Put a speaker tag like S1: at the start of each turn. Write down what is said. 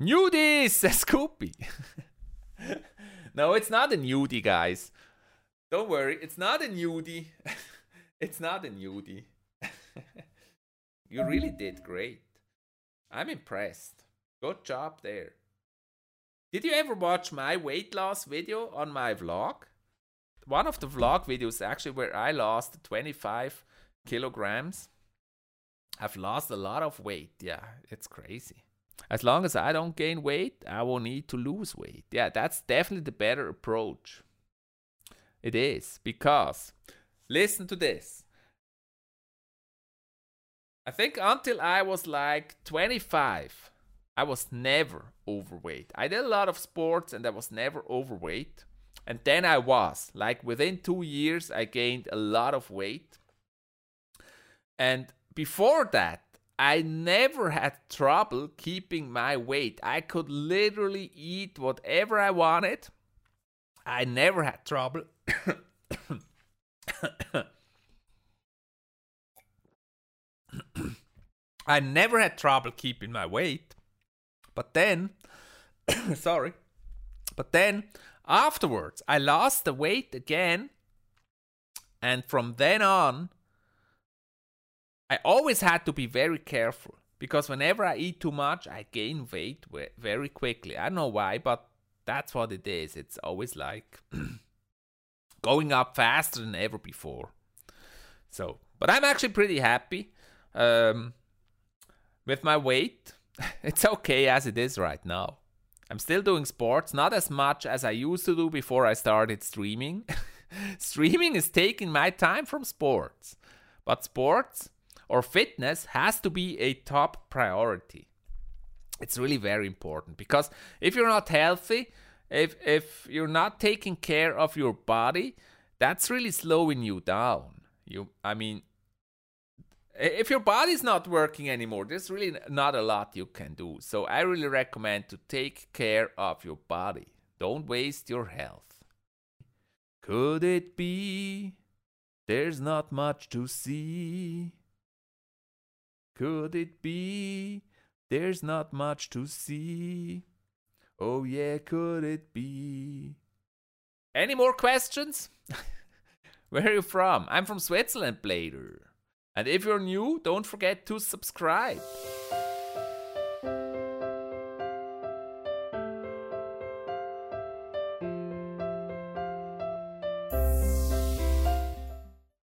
S1: Nudie, says Scoopy. no, it's not a nudie, guys. Don't worry, it's not a nudie. it's not a nudie. you really did great. I'm impressed. Good job there. Did you ever watch my weight loss video on my vlog? One of the vlog videos actually where I lost 25 kilograms. I've lost a lot of weight. Yeah, it's crazy. As long as I don't gain weight, I won't need to lose weight. Yeah, that's definitely the better approach. It is because listen to this. I think until I was like 25, I was never overweight. I did a lot of sports and I was never overweight. And then I was. Like within two years, I gained a lot of weight. And before that, I never had trouble keeping my weight. I could literally eat whatever I wanted. I never had trouble. I never had trouble keeping my weight. But then, sorry, but then afterwards, I lost the weight again. And from then on, I always had to be very careful because whenever I eat too much, I gain weight very quickly. I don't know why, but that's what it is. It's always like going up faster than ever before. So, but I'm actually pretty happy um, with my weight. it's okay as it is right now. I'm still doing sports, not as much as I used to do before I started streaming. streaming is taking my time from sports, but sports or fitness has to be a top priority. It's really very important because if you're not healthy, if if you're not taking care of your body, that's really slowing you down. You I mean if your body's not working anymore, there's really not a lot you can do. So I really recommend to take care of your body. Don't waste your health. Could it be there's not much to see? Could it be there's not much to see? Oh, yeah, could it be? Any more questions? Where are you from? I'm from Switzerland, Blader. And if you're new, don't forget to subscribe.